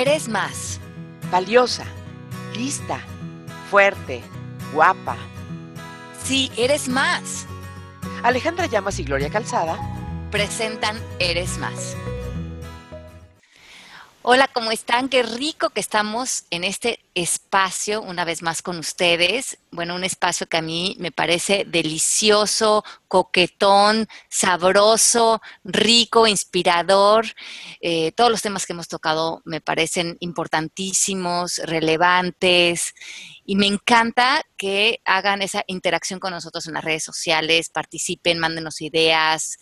eres más. Valiosa, lista, fuerte, guapa. Sí, eres más. Alejandra Llamas y Gloria Calzada presentan Eres más. Hola, ¿cómo están? Qué rico que estamos en este espacio una vez más con ustedes. Bueno, un espacio que a mí me parece delicioso, coquetón, sabroso, rico, inspirador. Eh, todos los temas que hemos tocado me parecen importantísimos, relevantes y me encanta que hagan esa interacción con nosotros en las redes sociales, participen, mándenos ideas,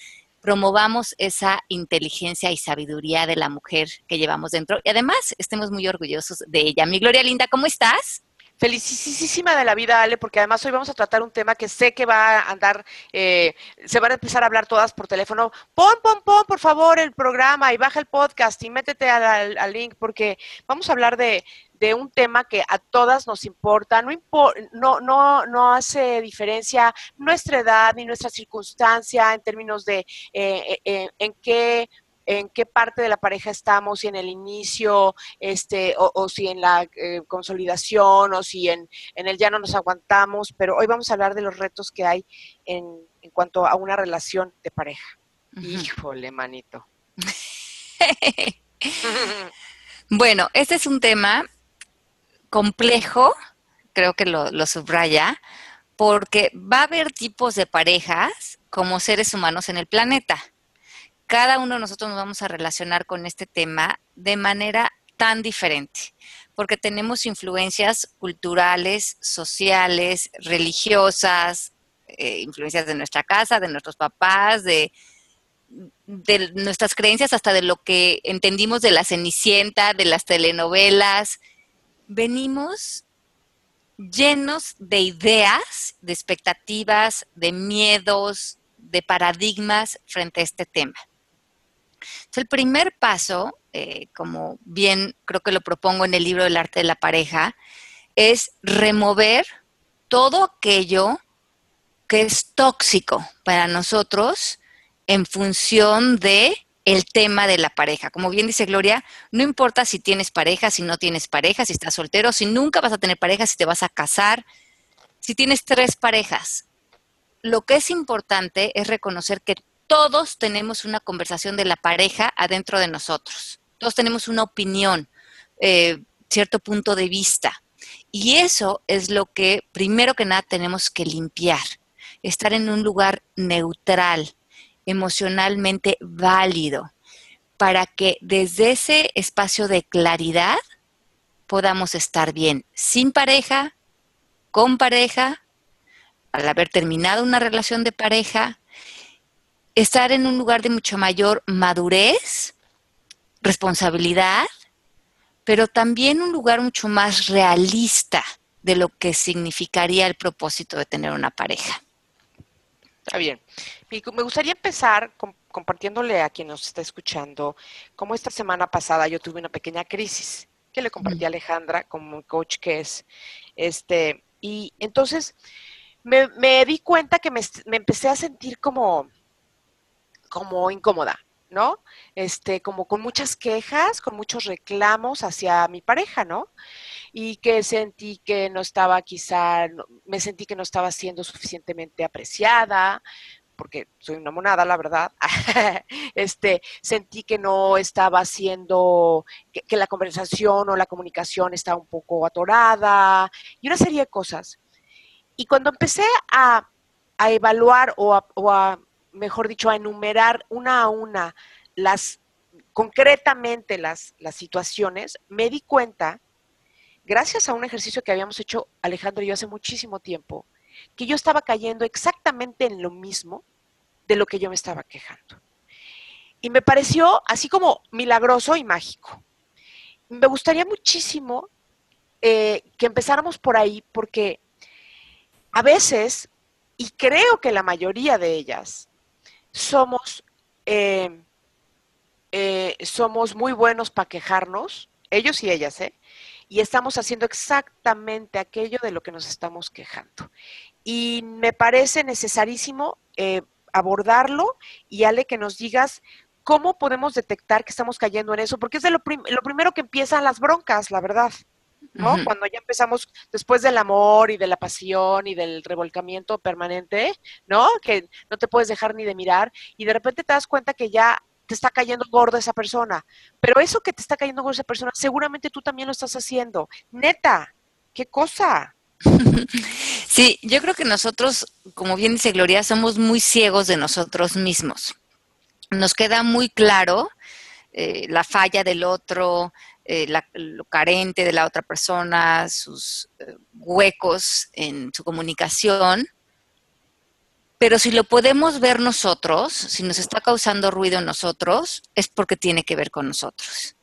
promovamos esa inteligencia y sabiduría de la mujer que llevamos dentro y además estemos muy orgullosos de ella. Mi Gloria Linda, ¿cómo estás? Felicísima de la vida, Ale, porque además hoy vamos a tratar un tema que sé que va a andar, eh, se van a empezar a hablar todas por teléfono. Pon, pon, pon, por favor, el programa y baja el podcast y métete al, link, porque vamos a hablar de, de un tema que a todas nos importa, no, no, no, no hace diferencia nuestra edad ni nuestra circunstancia en términos de eh, eh, en qué en qué parte de la pareja estamos, si en el inicio, este, o, si en la eh, consolidación, o si en, en, el ya no nos aguantamos, pero hoy vamos a hablar de los retos que hay en, en cuanto a una relación de pareja. Híjole, manito. bueno, este es un tema complejo, creo que lo, subraya, porque va a haber tipos de parejas como seres humanos en el planeta. Cada uno de nosotros nos vamos a relacionar con este tema de manera tan diferente, porque tenemos influencias culturales, sociales, religiosas, eh, influencias de nuestra casa, de nuestros papás, de, de nuestras creencias, hasta de lo que entendimos de la Cenicienta, de las telenovelas, venimos llenos de ideas, de expectativas, de miedos, de paradigmas frente a este tema. El primer paso, eh, como bien creo que lo propongo en el libro del arte de la pareja, es remover todo aquello que es tóxico para nosotros en función de el tema de la pareja. Como bien dice Gloria, no importa si tienes pareja, si no tienes pareja, si estás soltero, si nunca vas a tener pareja, si te vas a casar, si tienes tres parejas. Lo que es importante es reconocer que todos tenemos una conversación de la pareja adentro de nosotros. Todos tenemos una opinión, eh, cierto punto de vista. Y eso es lo que primero que nada tenemos que limpiar. Estar en un lugar neutral, emocionalmente válido, para que desde ese espacio de claridad podamos estar bien, sin pareja, con pareja, al haber terminado una relación de pareja, estar en un lugar de mucho mayor madurez, responsabilidad, pero también un lugar mucho más realista de lo que significaría el propósito de tener una pareja. Está bien. Me gustaría empezar compartiéndole a quien nos está escuchando cómo esta semana pasada yo tuve una pequeña crisis que le compartí a Alejandra como coach que es. Este, y entonces me, di cuenta que me, empecé a sentir como, como incómoda, ¿no? Este, como con muchas quejas, con muchos reclamos hacia mi pareja, ¿no? Y que sentí que no estaba quizá, me sentí que no estaba siendo suficientemente apreciada, porque soy una monada, la verdad, este, sentí que no estaba haciendo, que, la conversación o la comunicación estaba un poco atorada y una serie de cosas. Y cuando empecé a, evaluar o a, mejor dicho, a enumerar una a una las, concretamente las, las situaciones, me di cuenta, gracias a un ejercicio que habíamos hecho Alejandro y yo hace muchísimo tiempo, que yo estaba cayendo exactamente en lo mismo de lo que yo me estaba quejando. Y me pareció así como milagroso y mágico. Me gustaría muchísimo eh, que empezáramos por ahí porque a veces, y creo que la mayoría de ellas, somos, eh, eh, somos muy buenos para quejarnos, ellos y ellas, ¿eh? Y estamos haciendo exactamente aquello de lo que nos estamos quejando. Y me parece necesarísimo eh, abordarlo y Ale que nos digas ¿cómo podemos detectar que estamos cayendo en eso? Porque es de lo, lo primero que empiezan las broncas, la verdad. ¿No? Cuando ya empezamos después del amor y de la pasión y del revolcamiento permanente, ¿no? Que no te puedes dejar ni de mirar y de repente te das cuenta que ya te está cayendo gordo esa persona. Pero eso que te está cayendo gordo esa persona, seguramente tú también lo estás haciendo. Neta, qué cosa. Sí, yo creo que nosotros, como bien dice Gloria, somos muy ciegos de nosotros mismos. Nos queda muy claro eh, la falla del otro, eh, lo carente de la otra persona, sus eh, huecos en su comunicación. Pero si lo podemos ver nosotros, si nos está causando ruido en nosotros, es porque tiene que ver con nosotros.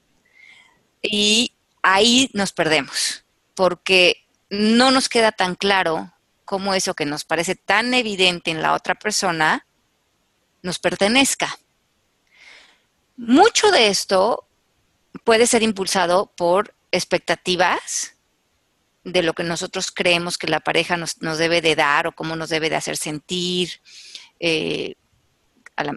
Y ahí nos perdemos, porque no nos queda tan claro cómo eso que nos parece tan evidente en la otra persona nos pertenezca. Mucho de esto puede ser impulsado por expectativas de lo que nosotros creemos que la pareja nos, debe de dar o cómo nos debe de hacer sentir. Eh,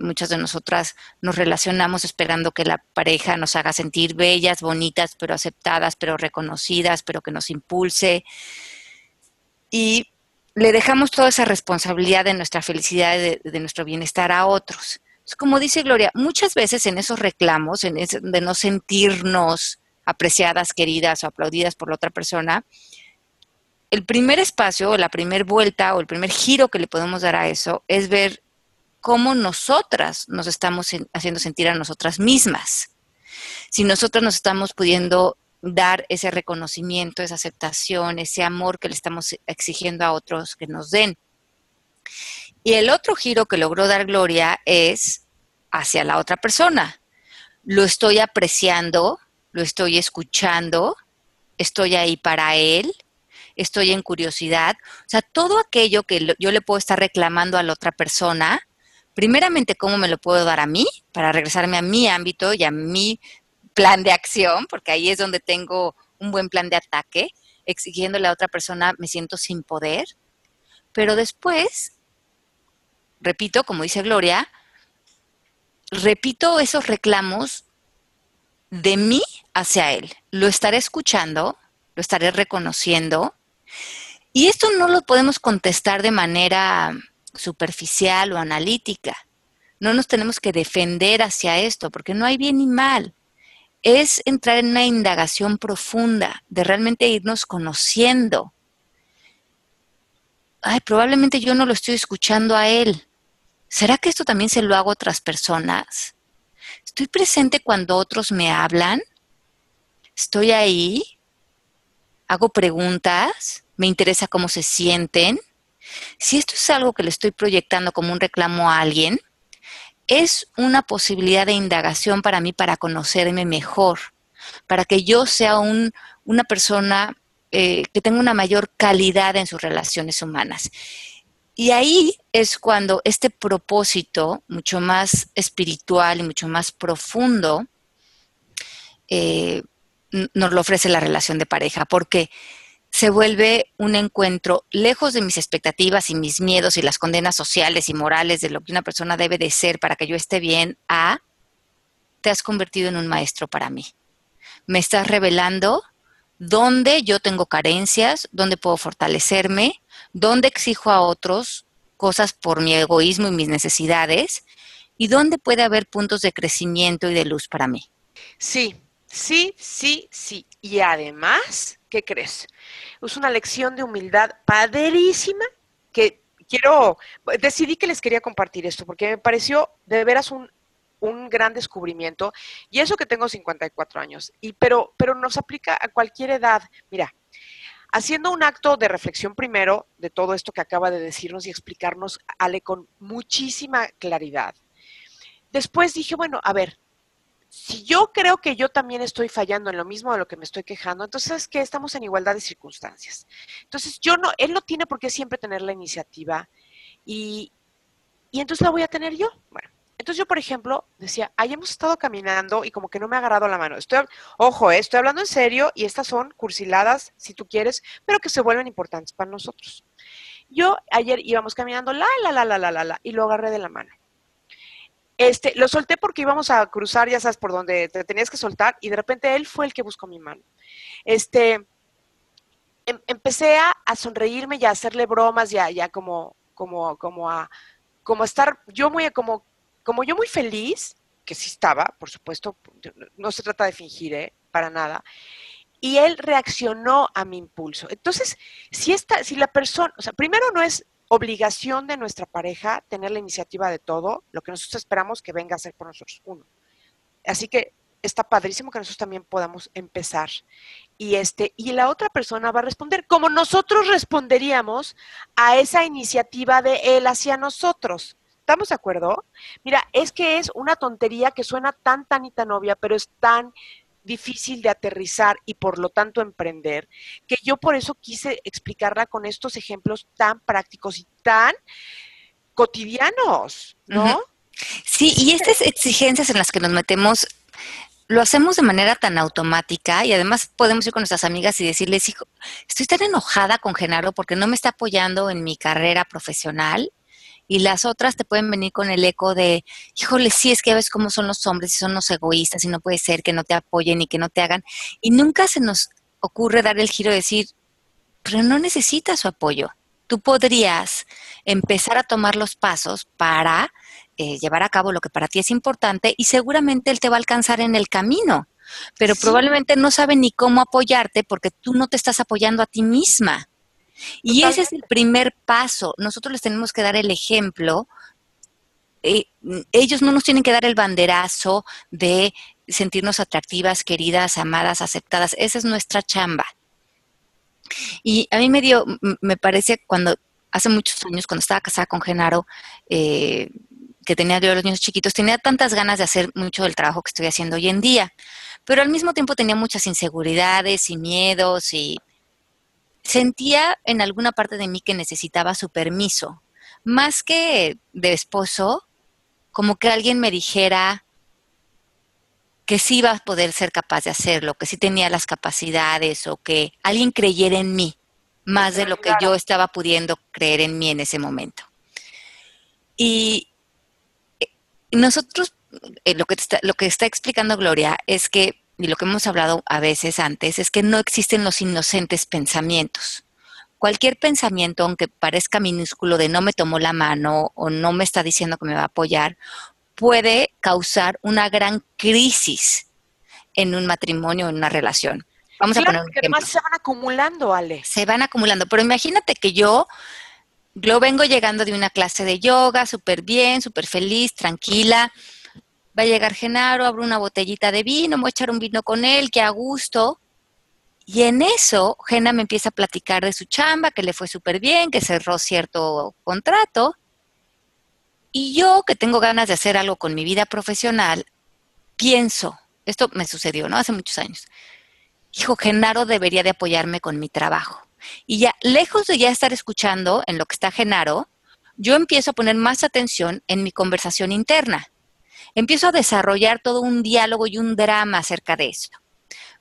muchas de nosotras nos relacionamos esperando que la pareja nos haga sentir bellas, bonitas, pero aceptadas, pero reconocidas, pero que nos impulse. Y le dejamos toda esa responsabilidad de nuestra felicidad, de nuestro bienestar a otros como dice Gloria, muchas veces en esos reclamos, en de no sentirnos apreciadas, queridas o aplaudidas por la otra persona, el primer espacio o la primera vuelta o el primer giro que le podemos dar a eso es ver cómo nosotras nos estamos haciendo sentir a nosotras mismas. Si nosotras nos estamos pudiendo dar ese reconocimiento, esa aceptación, ese amor que le estamos exigiendo a otros que nos den. Y el otro giro que logró dar Gloria es hacia la otra persona. Lo estoy apreciando, lo estoy escuchando, estoy ahí para él, estoy en curiosidad. O sea, todo aquello que yo le puedo estar reclamando a la otra persona, primeramente, ¿cómo me lo puedo dar a mí? Para regresarme a mi ámbito y a mi plan de acción, porque ahí es donde tengo un buen plan de ataque. Exigiéndole a otra persona, me siento sin poder. Pero después repito, como dice Gloria, repito esos reclamos de mí hacia él. Lo estaré escuchando, lo estaré reconociendo. Y esto no lo podemos contestar de manera superficial o analítica. No nos tenemos que defender hacia esto, porque no hay bien ni mal. Es entrar en una indagación profunda, de realmente irnos conociendo. Ay, probablemente yo no lo estoy escuchando a él. ¿será que esto también se lo hago a otras personas? ¿Estoy presente cuando otros me hablan? ¿Estoy ahí? ¿Hago preguntas? ¿Me interesa cómo se sienten? Si esto es algo que le estoy proyectando como un reclamo a alguien, es una posibilidad de indagación para mí para conocerme mejor, para que yo sea una persona eh, que tenga una mayor calidad en sus relaciones humanas. Y ahí es cuando este propósito, mucho más espiritual y mucho más profundo, eh, nos lo ofrece la relación de pareja, porque se vuelve un encuentro lejos de mis expectativas y mis miedos y las condenas sociales y morales de lo que una persona debe de ser para que yo esté bien, a te has convertido en un maestro para mí. Me estás revelando dónde yo tengo carencias, dónde puedo fortalecerme, dónde exijo a otros cosas por mi egoísmo y mis necesidades y dónde puede haber puntos de crecimiento y de luz para mí. Sí, sí, sí, sí. Y además, ¿qué crees? Es una lección de humildad padrísima que quiero, decidí que les quería compartir esto porque me pareció de veras un, un gran descubrimiento y eso que tengo 54 años, y, pero, pero nos aplica a cualquier edad. Mira, haciendo un acto de reflexión primero de todo esto que acaba de decirnos y explicarnos Ale con muchísima claridad. Después dije, bueno, a ver, si yo creo que yo también estoy fallando en lo mismo de lo que me estoy quejando, entonces es que estamos en igualdad de circunstancias. Entonces, yo no, él no tiene por qué siempre tener la iniciativa y, y entonces la voy a tener yo. Bueno, entonces yo, por ejemplo, decía, ahí hemos estado caminando y como que no me ha agarrado la mano. Estoy, ojo, eh, estoy hablando en serio y estas son cursiladas, si tú quieres, pero que se vuelven importantes para nosotros. Yo ayer íbamos caminando, la, la, la, la, la, la, la, y lo agarré de la mano. Este, lo solté porque íbamos a cruzar, ya sabes, por donde te tenías que soltar, y de repente él fue el que buscó mi mano. Este, em, empecé a, sonreírme y a hacerle bromas, ya, ya como, como, como a, como estar yo muy, como, como yo muy feliz, que sí estaba, por supuesto, no se trata de fingir, ¿eh? para nada. Y él reaccionó a mi impulso. Entonces, si esta, si la persona, o sea, primero no es obligación de nuestra pareja tener la iniciativa de todo, lo que nosotros esperamos que venga a hacer por nosotros uno. Así que está padrísimo que nosotros también podamos empezar. Y este y la otra persona va a responder como nosotros responderíamos a esa iniciativa de él hacia nosotros. ¿Estamos de acuerdo? Mira, es que es una tontería que suena tan, tan y tan obvia, pero es tan difícil de aterrizar y por lo tanto emprender, que yo por eso quise explicarla con estos ejemplos tan prácticos y tan cotidianos, ¿no? Sí, y estas exigencias en las que nos metemos lo hacemos de manera tan automática y además podemos ir con nuestras amigas y decirles, hijo, estoy tan enojada con Genaro porque no me está apoyando en mi carrera profesional y las otras te pueden venir con el eco de, híjole, sí, es que ya ves cómo son los hombres y son los egoístas y no puede ser que no te apoyen y que no te hagan. Y nunca se nos ocurre dar el giro de decir, pero no necesitas su apoyo. Tú podrías empezar a tomar los pasos para eh, llevar a cabo lo que para ti es importante y seguramente él te va a alcanzar en el camino, pero probablemente no sabe ni cómo apoyarte porque tú no te estás apoyando a ti misma. Y ese es el primer paso. Nosotros les tenemos que dar el ejemplo. Eh, ellos no nos tienen que dar el banderazo de sentirnos atractivas, queridas, amadas, aceptadas. Esa es nuestra chamba. Y a mí me dio, me parece cuando, hace muchos años, cuando estaba casada con Genaro, eh, que tenía yo los niños chiquitos, tenía tantas ganas de hacer mucho del trabajo que estoy haciendo hoy en día, pero al mismo tiempo tenía muchas inseguridades y miedos y sentía en alguna parte de mí que necesitaba su permiso, más que de esposo, como que alguien me dijera que sí iba a poder ser capaz de hacerlo, que sí tenía las capacidades o que alguien creyera en mí más de lo que yo estaba pudiendo creer en mí en ese momento. Y eh, nosotros, eh, lo, que está, lo que está explicando Gloria es que y lo que hemos hablado a veces antes, es que no existen los inocentes pensamientos. Cualquier pensamiento, aunque parezca minúsculo de no me tomó la mano o no me está diciendo que me va a apoyar, puede causar una gran crisis en un matrimonio, en una relación. Vamos a poner un ejemplo. Además se van acumulando, Ale. Se van acumulando, pero imagínate que yo, yo vengo llegando de una clase de yoga, súper bien, súper feliz, tranquila, va a llegar Genaro, abro una botellita de vino, voy a echar un vino con él, que a gusto. Y en eso, Gena me empieza a platicar de su chamba, que le fue súper bien, que cerró cierto contrato. Y yo, que tengo ganas de hacer algo con mi vida profesional, pienso, esto me sucedió, ¿no? Hace muchos años. Hijo, Genaro debería de apoyarme con mi trabajo. Y ya, lejos de ya estar escuchando en lo que está Genaro, yo empiezo a poner más atención en mi conversación interna empiezo a desarrollar todo un diálogo y un drama acerca de esto.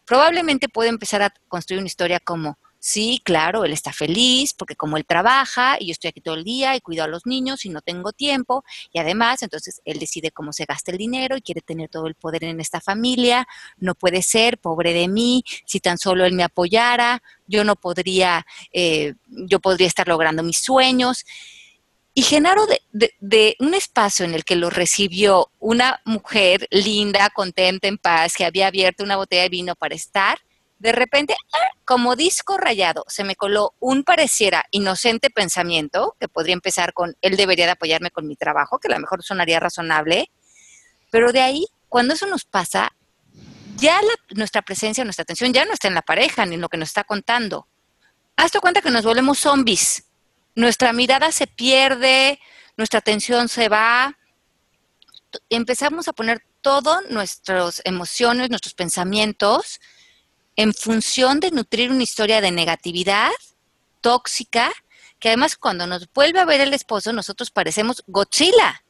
Probablemente puedo empezar a construir una historia como, sí, claro, él está feliz porque como él trabaja y yo estoy aquí todo el día y cuido a los niños y no tengo tiempo y además entonces él decide cómo se gasta el dinero y quiere tener todo el poder en esta familia, no puede ser, pobre de mí, si tan solo él me apoyara, yo no podría, eh, yo podría estar logrando mis sueños. Y Genaro, de, un espacio en el que lo recibió una mujer linda, contenta, en paz, que había abierto una botella de vino para estar, de repente, ¡ah! como disco rayado, se me coló un pareciera inocente pensamiento, que podría empezar con, él debería de apoyarme con mi trabajo, que a lo mejor sonaría razonable, pero de ahí, cuando eso nos pasa, ya nuestra presencia, nuestra atención ya no está en la pareja ni en lo que nos está contando. Hazte cuenta que nos volvemos zombies nuestra mirada se pierde, nuestra atención se va, empezamos a poner todas nuestras emociones, nuestros pensamientos en función de nutrir una historia de negatividad tóxica, que además cuando nos vuelve a ver el esposo, nosotros parecemos Godzilla.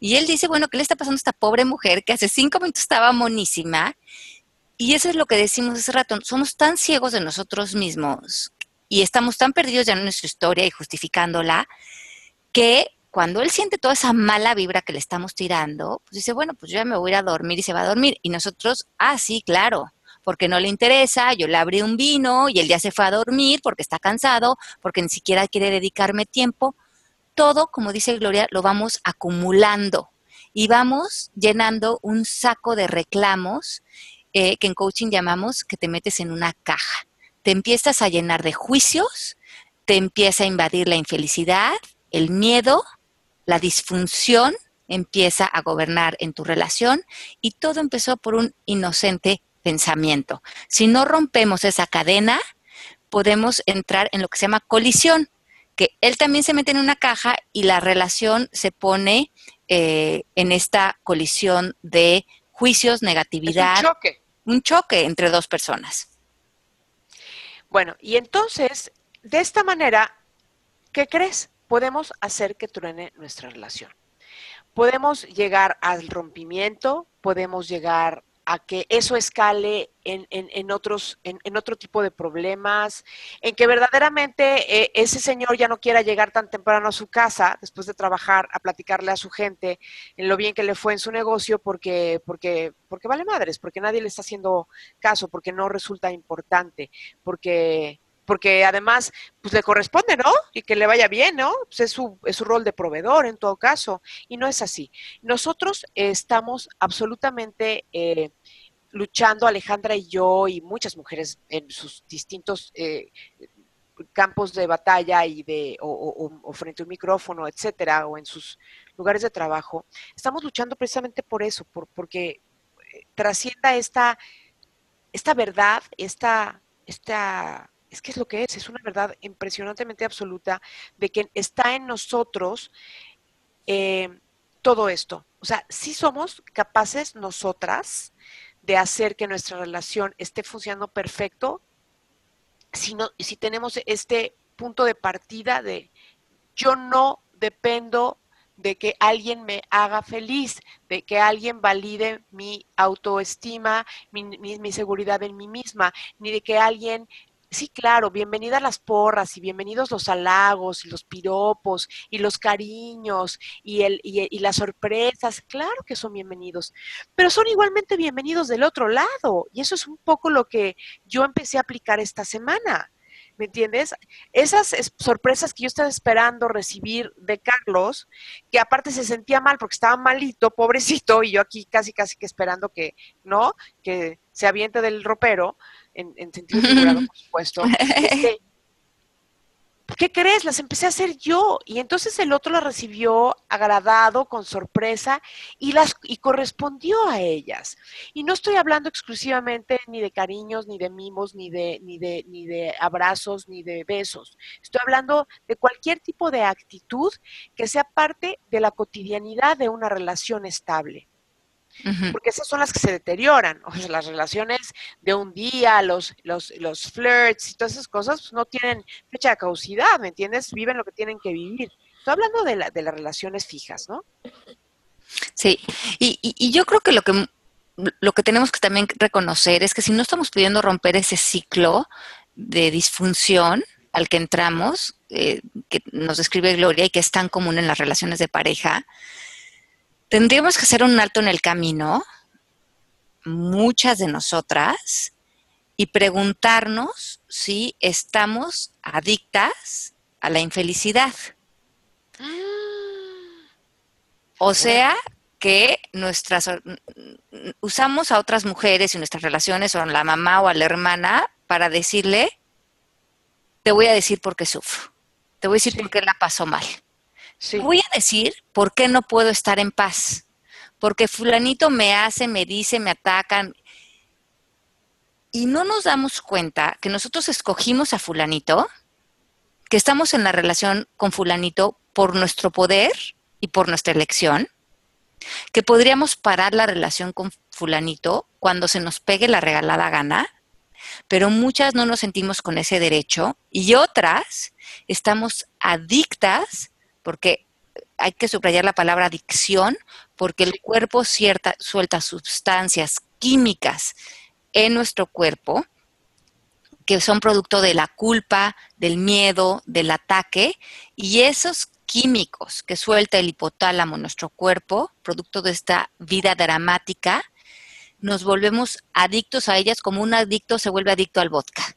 Y él dice, bueno, ¿qué le está pasando a esta pobre mujer que hace cinco minutos estaba monísima? Y eso es lo que decimos hace rato, somos tan ciegos de nosotros mismos y estamos tan perdidos ya en nuestra historia y justificándola que cuando él siente toda esa mala vibra que le estamos tirando, pues dice, bueno, pues yo ya me voy a ir a dormir y se va a dormir. Y nosotros, ah, sí, claro, porque no le interesa, yo le abrí un vino y él ya se fue a dormir porque está cansado, porque ni siquiera quiere dedicarme tiempo. Todo, como dice Gloria, lo vamos acumulando y vamos llenando un saco de reclamos eh, que en coaching llamamos que te metes en una caja. Te empiezas a llenar de juicios, te empieza a invadir la infelicidad, el miedo, la disfunción empieza a gobernar en tu relación y todo empezó por un inocente pensamiento. Si no rompemos esa cadena, podemos entrar en lo que se llama colisión, que él también se mete en una caja y la relación se pone eh, en esta colisión de juicios, negatividad. un choque. Un choque entre dos personas. Bueno, y entonces, de esta manera, ¿qué crees? Podemos hacer que truene nuestra relación. Podemos llegar al rompimiento, podemos llegar a que eso escale en, en, otros, en, otro tipo de problemas, en que verdaderamente eh, ese señor ya no quiera llegar tan temprano a su casa después de trabajar a platicarle a su gente en lo bien que le fue en su negocio porque, porque, porque vale madres, porque nadie le está haciendo caso, porque no resulta importante, porque porque además pues le corresponde, ¿no? Y que le vaya bien, ¿no? Pues es su, es su rol de proveedor en todo caso, y no es así. Nosotros estamos absolutamente eh, luchando, Alejandra y yo y muchas mujeres en sus distintos eh, campos de batalla y de o, frente a un micrófono, etcétera, o en sus lugares de trabajo, estamos luchando precisamente por eso, por, porque eh, trascienda esta, esta verdad, esta, esta es que es lo que es, es una verdad impresionantemente absoluta de que está en nosotros eh, todo esto. O sea, si somos capaces nosotras de hacer que nuestra relación esté funcionando perfecto, si, si tenemos este punto de partida de yo no dependo de que alguien me haga feliz, de que alguien valide mi autoestima, mi, seguridad en mí misma, ni de que alguien Sí, claro, bienvenidas las porras y bienvenidos los halagos y los piropos y los cariños y, el, y, las sorpresas, claro que son bienvenidos, pero son igualmente bienvenidos del otro lado y eso es un poco lo que yo empecé a aplicar esta semana. ¿Me entiendes? Esas sorpresas que yo estaba esperando recibir de Carlos, que aparte se sentía mal porque estaba malito, pobrecito, y yo aquí casi, casi que esperando que, ¿no? Que se aviente del ropero, en, sentido figurado, por supuesto. ¿Qué crees? Las empecé a hacer yo. Y entonces el otro las recibió agradado, con sorpresa, y las y correspondió a ellas. Y no estoy hablando exclusivamente ni de cariños, ni de mimos, ni de, ni de, ni de abrazos, ni de besos. Estoy hablando de cualquier tipo de actitud que sea parte de la cotidianidad de una relación estable porque esas son las que se deterioran. O sea, las relaciones de un día, los, los, los flirts y todas esas cosas pues, no tienen fecha de caducidad, ¿me entiendes? Viven lo que tienen que vivir. Estoy hablando de, la, de las relaciones fijas, ¿no? Sí, y, y, yo creo que lo que lo que tenemos que también reconocer es que si no estamos pudiendo romper ese ciclo de disfunción al que entramos, eh, que nos describe Gloria y que es tan común en las relaciones de pareja, tendríamos que hacer un alto en el camino, muchas de nosotras, y preguntarnos si estamos adictas a la infelicidad. O sea, que nuestras usamos a otras mujeres y nuestras relaciones o a la mamá o a la hermana para decirle, te voy a decir por qué sufro, te voy a decir por qué la paso mal. Voy a decir por qué no puedo estar en paz. Porque fulanito me hace, me dice, me atacan. Y no nos damos cuenta que nosotros escogimos a fulanito, que estamos en la relación con fulanito por nuestro poder y por nuestra elección, que podríamos parar la relación con fulanito cuando se nos pegue la regalada gana, pero muchas no nos sentimos con ese derecho y otras estamos adictas porque hay que subrayar la palabra adicción, porque el cuerpo cierta, suelta sustancias químicas en nuestro cuerpo que son producto de la culpa, del miedo, del ataque, y esos químicos que suelta el hipotálamo en nuestro cuerpo, producto de esta vida dramática, nos volvemos adictos a ellas como un adicto se vuelve adicto al vodka.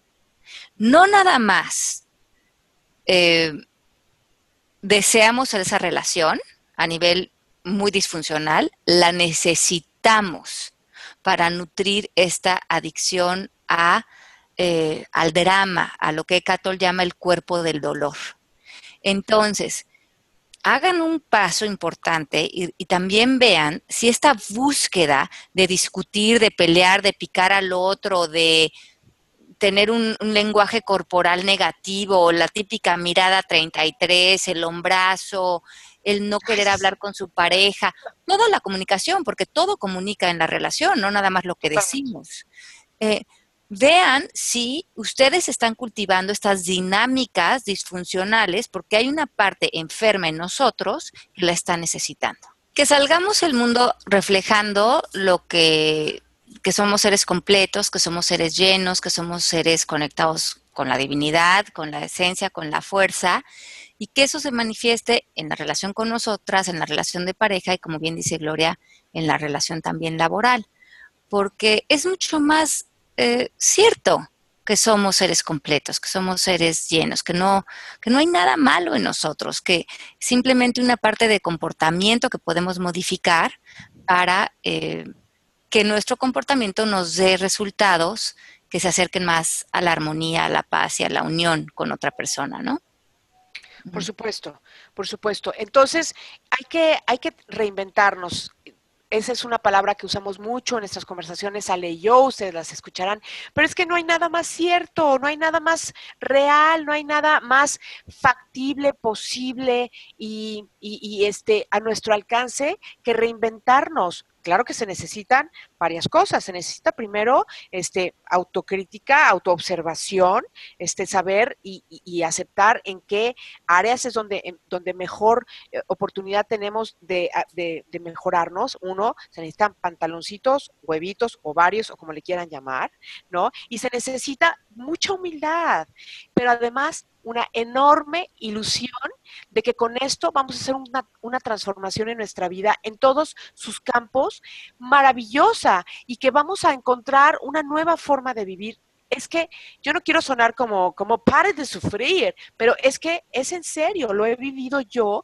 No nada más eh, deseamos esa relación a nivel muy disfuncional, la necesitamos para nutrir esta adicción eh, al drama, a lo que Catol llama el cuerpo del dolor. Entonces, hagan un paso importante y, también vean si esta búsqueda de discutir, de pelear, de picar al otro, de tener un, lenguaje corporal negativo, la típica mirada 33, el hombrazo, el no querer hablar con su pareja, toda la comunicación, porque todo comunica en la relación, no nada más lo que decimos. Eh, vean si ustedes están cultivando estas dinámicas disfuncionales porque hay una parte enferma en nosotros que la está necesitando. Que salgamos el mundo reflejando lo que, que somos seres completos, que somos seres llenos, que somos seres conectados con la divinidad, con la esencia, con la fuerza, y que eso se manifieste en la relación con nosotras, en la relación de pareja y, como bien dice Gloria, en la relación también laboral. Porque es mucho más eh, cierto que somos seres completos, que somos seres llenos, que no, que no hay nada malo en nosotros, que simplemente una parte de comportamiento que podemos modificar para eh, que nuestro comportamiento nos dé resultados que se acerquen más a la armonía, a la paz y a la unión con otra persona, ¿no? Por supuesto, por supuesto. Entonces, hay que, hay que reinventarnos. Esa es una palabra que usamos mucho en nuestras conversaciones, Ale y yo, ustedes las escucharán, pero es que no hay nada más cierto, no hay nada más real, no hay nada más factible, posible y, y este, a nuestro alcance que reinventarnos claro que se necesitan varias cosas. Se necesita primero este, autocrítica, autoobservación, este, saber y, aceptar en qué áreas es donde, donde mejor eh, oportunidad tenemos de, de, mejorarnos. Uno, se necesitan pantaloncitos, huevitos, ovarios o como le quieran llamar, ¿no? Y se necesita mucha humildad, pero además una enorme ilusión de que con esto vamos a hacer una, transformación en nuestra vida, en todos sus campos, maravillosa, y que vamos a encontrar una nueva forma de vivir. Es que yo no quiero sonar como, como pare de sufrir, pero es que es en serio, lo he vivido yo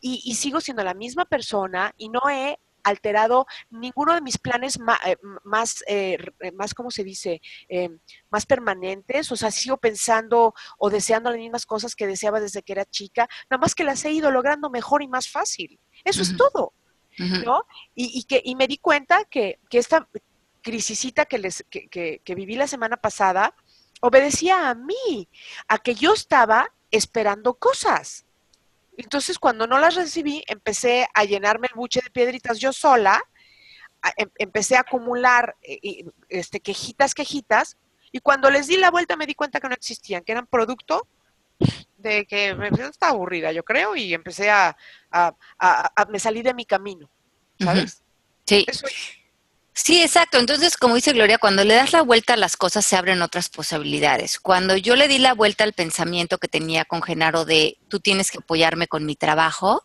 y sigo siendo la misma persona y no he alterado ninguno de mis planes eh, más, eh, más, ¿cómo se dice? Eh, más permanentes, o sea, sigo pensando o deseando las mismas cosas que deseaba desde que era chica, nada más que las he ido logrando mejor y más fácil. Eso es todo, ¿no? Y, que, y me di cuenta que, que esta crisisita que, les, que, que, que viví la semana pasada obedecía a mí, a que yo estaba esperando cosas. Entonces, cuando no las recibí, empecé a llenarme el buche de piedritas yo sola, em, empecé a acumular eh, este, quejitas, quejitas, y cuando les di la vuelta me di cuenta que no existían, que eran producto de que me estaba aburrida, yo creo, y empecé a, me salí de mi camino, ¿sabes? Sí. Sí, exacto. Entonces, como dice Gloria, cuando le das la vuelta a las cosas se abren otras posibilidades. Cuando yo le di la vuelta al pensamiento que tenía con Genaro de tú tienes que apoyarme con mi trabajo,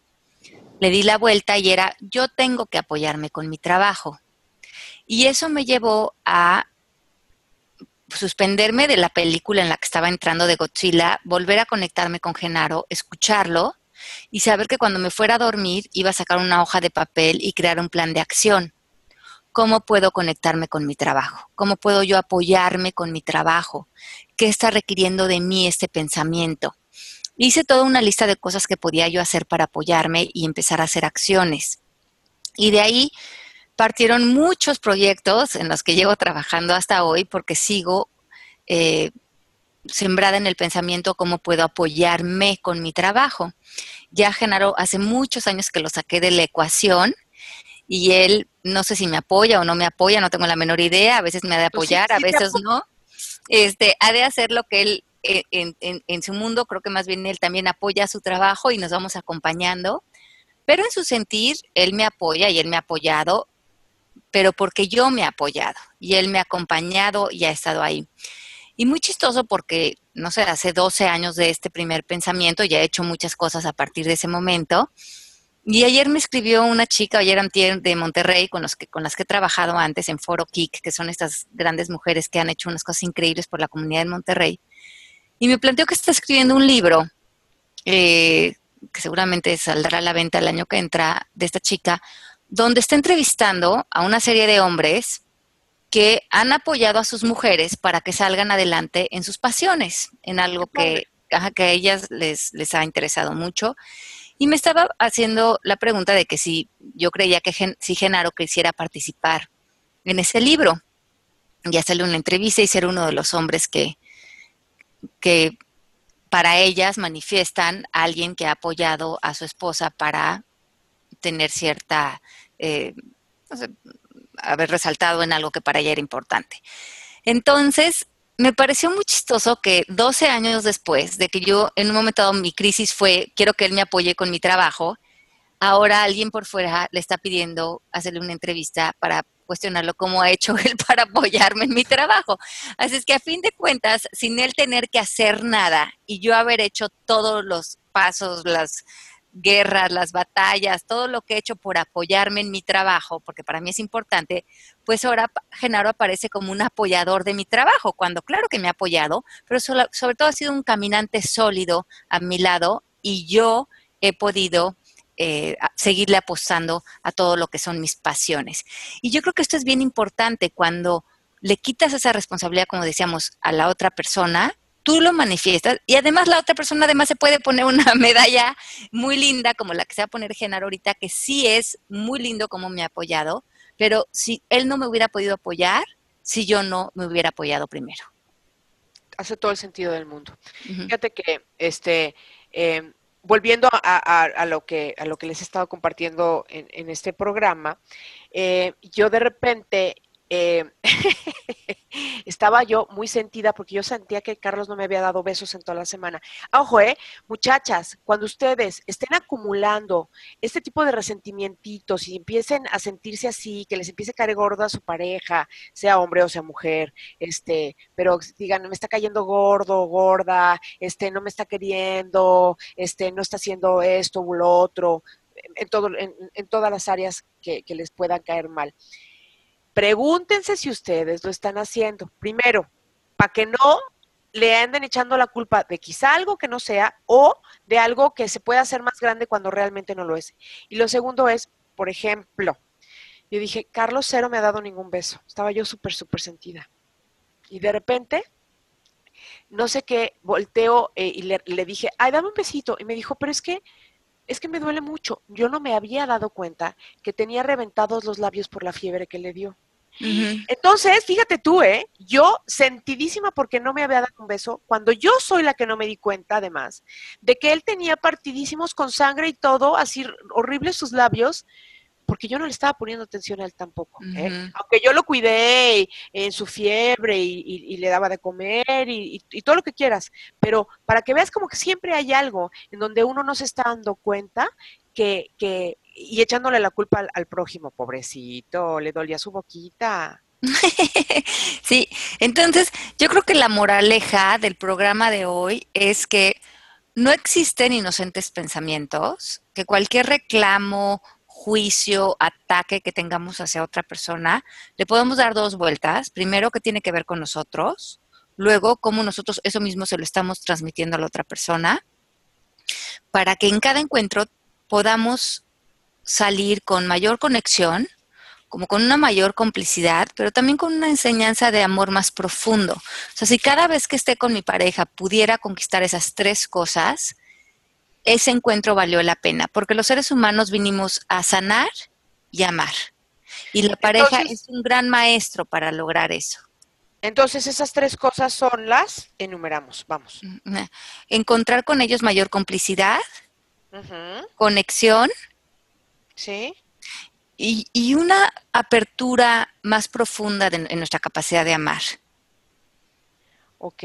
le di la vuelta y era yo tengo que apoyarme con mi trabajo. Y eso me llevó a suspenderme de la película en la que estaba entrando de Godzilla, volver a conectarme con Genaro, escucharlo y saber que cuando me fuera a dormir iba a sacar una hoja de papel y crear un plan de acción ¿Cómo puedo conectarme con mi trabajo? ¿Cómo puedo yo apoyarme con mi trabajo? ¿Qué está requiriendo de mí este pensamiento? Hice toda una lista de cosas que podía yo hacer para apoyarme y empezar a hacer acciones. Y de ahí partieron muchos proyectos en los que llevo trabajando hasta hoy porque sigo eh, sembrada en el pensamiento cómo puedo apoyarme con mi trabajo. Ya Genaro hace muchos años que lo saqué de la ecuación y él no sé si me apoya o no me apoya, no tengo la menor idea, a veces me ha de pues apoyar, a veces no. Este, ha de hacer lo que él eh, en, en, su mundo, creo que más bien él también apoya su trabajo y nos vamos acompañando, pero en su sentir, él me apoya y él me ha apoyado, pero porque yo me he apoyado y él me ha acompañado y ha estado ahí. Y muy chistoso porque, no sé, hace 12 años de este primer pensamiento, ya he hecho muchas cosas a partir de ese momento. Y ayer me escribió una chica, ayer antier de Monterrey, con, los que, con las que he trabajado antes en Foro Kick, que son estas grandes mujeres que han hecho unas cosas increíbles por la comunidad de Monterrey. Y me planteó que está escribiendo un libro, eh, que seguramente saldrá a la venta el año que entra, de esta chica, donde está entrevistando a una serie de hombres que han apoyado a sus mujeres para que salgan adelante en sus pasiones, en algo que, que a ellas les, les ha interesado mucho. Y me estaba haciendo la pregunta de que si yo creía que si Genaro quisiera participar en ese libro y hacerle una entrevista y ser uno de los hombres que, que para ellas manifiestan a alguien que ha apoyado a su esposa para tener cierta, eh, no sé, haber resaltado en algo que para ella era importante. Entonces, me pareció muy chistoso que 12 años después de que yo en un momento dado mi crisis fue, quiero que él me apoye con mi trabajo, ahora alguien por fuera le está pidiendo hacerle una entrevista para cuestionarlo cómo ha hecho él para apoyarme en mi trabajo. Así es que a fin de cuentas, sin él tener que hacer nada y yo haber hecho todos los pasos, las guerras, las batallas, todo lo que he hecho por apoyarme en mi trabajo, porque para mí es importante, pues ahora Genaro aparece como un apoyador de mi trabajo, cuando claro que me ha apoyado, pero sobre todo ha sido un caminante sólido a mi lado y yo he podido eh, seguirle apostando a todo lo que son mis pasiones. Y yo creo que esto es bien importante cuando le quitas esa responsabilidad, como decíamos, a la otra persona, tú lo manifiestas y además la otra persona además se puede poner una medalla muy linda como la que se va a poner Genaro ahorita, que sí es muy lindo como me ha apoyado, pero si él no me hubiera podido apoyar, si yo no me hubiera apoyado primero. Hace todo el sentido del mundo. Fíjate que, este, em, volviendo a, lo que, a lo que les he estado compartiendo en, este programa, eh, yo de repente eh, estaba yo muy sentida porque yo sentía que Carlos no me había dado besos en toda la semana. Ojo, eh, muchachas, cuando ustedes estén acumulando este tipo de resentimientos y empiecen a sentirse así, que les empiece a caer gorda su pareja, sea hombre o sea mujer, este, pero digan, me está cayendo gordo, gorda, este, no me está queriendo, este, no está haciendo esto u lo otro, en, todo, en, todas las áreas que, que les puedan caer mal. Pregúntense si ustedes lo están haciendo. Primero, para que no le anden echando la culpa de quizá algo que no sea o de algo que se pueda hacer más grande cuando realmente no lo es. Y lo segundo es, por ejemplo, yo dije, Carlos Cero me ha dado ningún beso. Estaba yo súper, súper sentida. Y de repente, no sé qué, volteo eh, y le, le, dije, ay, dame un besito. Y me dijo, pero es que, es que me duele mucho. Yo no me había dado cuenta que tenía reventados los labios por la fiebre que le dio. Entonces, fíjate tú, ¿eh? Yo sentidísima porque no me había dado un beso, cuando yo soy la que no me di cuenta, además, de que él tenía partidísimos con sangre y todo, así horribles sus labios, porque yo no le estaba poniendo atención a él tampoco. ¿eh? Aunque yo lo cuidé en su fiebre y, le daba de comer y, todo lo que quieras, pero para que veas como que siempre hay algo en donde uno no se está dando cuenta que, que y echándole la culpa al, prójimo, pobrecito, le dolía su boquita. sí, entonces yo creo que la moraleja del programa de hoy es que no existen inocentes pensamientos, que cualquier reclamo, juicio, ataque que tengamos hacia otra persona, le podemos dar dos vueltas. Primero, que tiene que ver con nosotros. Luego, cómo nosotros eso mismo se lo estamos transmitiendo a la otra persona. Para que en cada encuentro podamos salir con mayor conexión, como con una mayor complicidad, pero también con una enseñanza de amor más profundo. O sea, si cada vez que esté con mi pareja pudiera conquistar esas tres cosas, ese encuentro valió la pena, porque los seres humanos vinimos a sanar y amar. Y la pareja es un gran maestro para lograr eso. Entonces, esas tres cosas son las, enumeramos, vamos. Encontrar con ellos mayor complicidad, conexión Sí. Y, una apertura más profunda en nuestra capacidad de amar. Ok.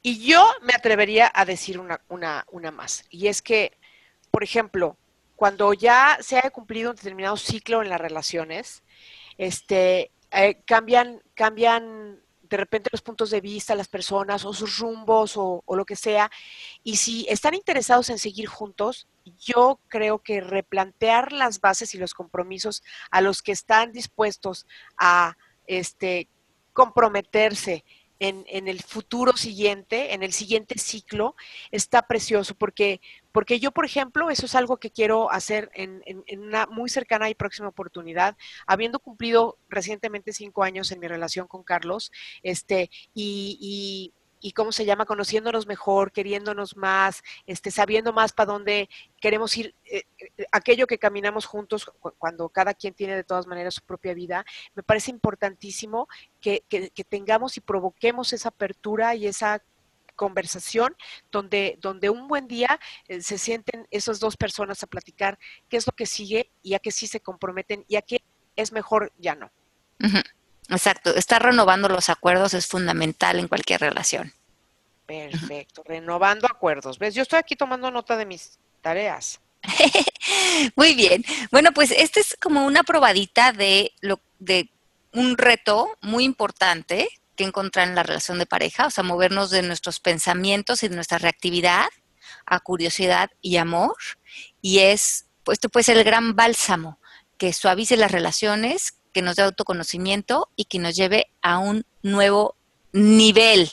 Y yo me atrevería a decir una, una, una más. Y es que, por ejemplo, cuando ya se ha cumplido un determinado ciclo en las relaciones, este, eh, cambian, cambian de repente los puntos de vista, las personas o sus rumbos o, o lo que sea. Y si están interesados en seguir juntos, yo creo que replantear las bases y los compromisos a los que están dispuestos a este, comprometerse en, el futuro siguiente, en el siguiente ciclo, está precioso, porque, porque yo, por ejemplo, eso es algo que quiero hacer en, en, en, una muy cercana y próxima oportunidad, habiendo cumplido recientemente cinco años en mi relación con Carlos, este, y, y y cómo se llama, conociéndonos mejor, queriéndonos más, este, sabiendo más para dónde queremos ir, eh, eh, aquello que caminamos juntos cuando cada quien tiene de todas maneras su propia vida, me parece importantísimo que, que, que tengamos y provoquemos esa apertura y esa conversación donde, donde un buen día eh, se sienten esas dos personas a platicar qué es lo que sigue y a qué sí se comprometen y a qué es mejor ya no. Exacto, estar renovando los acuerdos es fundamental en cualquier relación. Perfecto, renovando acuerdos. ¿Ves? Yo estoy aquí tomando nota de mis tareas. Muy bien. Bueno, pues este es como una probadita de lo de un reto muy importante que encontrar en la relación de pareja, o sea, movernos de nuestros pensamientos y de nuestra reactividad a curiosidad y amor. Y es, pues, esto puede ser el gran bálsamo que suavice las relaciones, que nos dé autoconocimiento y que nos lleve a un nuevo nivel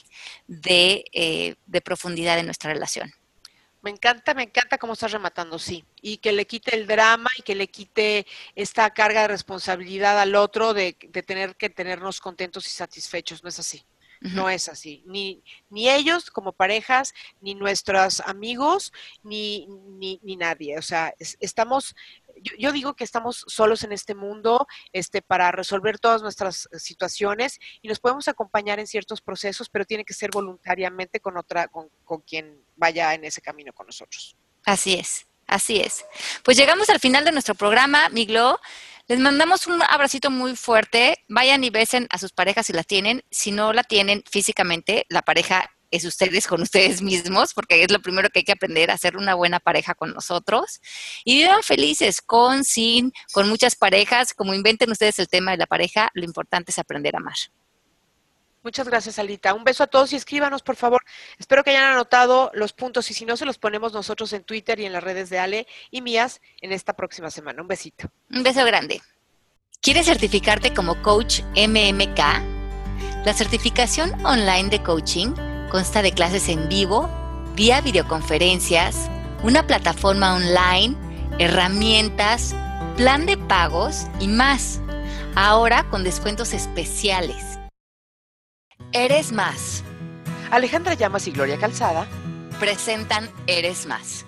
de, eh, de, profundidad de nuestra relación. Me encanta, me encanta cómo estás rematando, sí. Y que le quite el drama y que le quite esta carga de responsabilidad al otro de, de tener que tenernos contentos y satisfechos. No es así. No es así. Ni, ni ellos como parejas, ni nuestros amigos, ni, ni, ni nadie. O sea, es, estamos yo, yo, digo que estamos solos en este mundo este, para resolver todas nuestras situaciones y nos podemos acompañar en ciertos procesos, pero tiene que ser voluntariamente con otra, con, con quien vaya en ese camino con nosotros. Así es, así es. Pues llegamos al final de nuestro programa, Miglo. Les mandamos un abracito muy fuerte. Vayan y besen a sus parejas si las tienen. Si no la tienen físicamente, la pareja es ustedes con ustedes mismos, porque es lo primero que hay que aprender, a hacer una buena pareja con nosotros. Y vivan felices, con, sin, con muchas parejas. Como inventen ustedes el tema de la pareja, lo importante es aprender a amar. Muchas gracias, Alita. Un beso a todos y escríbanos, por favor. Espero que hayan anotado los puntos y si no, se los ponemos nosotros en Twitter y en las redes de Ale y mías en esta próxima semana. Un besito. Un beso grande. ¿Quieres certificarte como coach MMK? La certificación online de coaching Consta de clases en vivo, vía videoconferencias, una plataforma online, herramientas, plan de pagos y más. Ahora con descuentos especiales. Eres más. Alejandra Llamas y Gloria Calzada presentan Eres más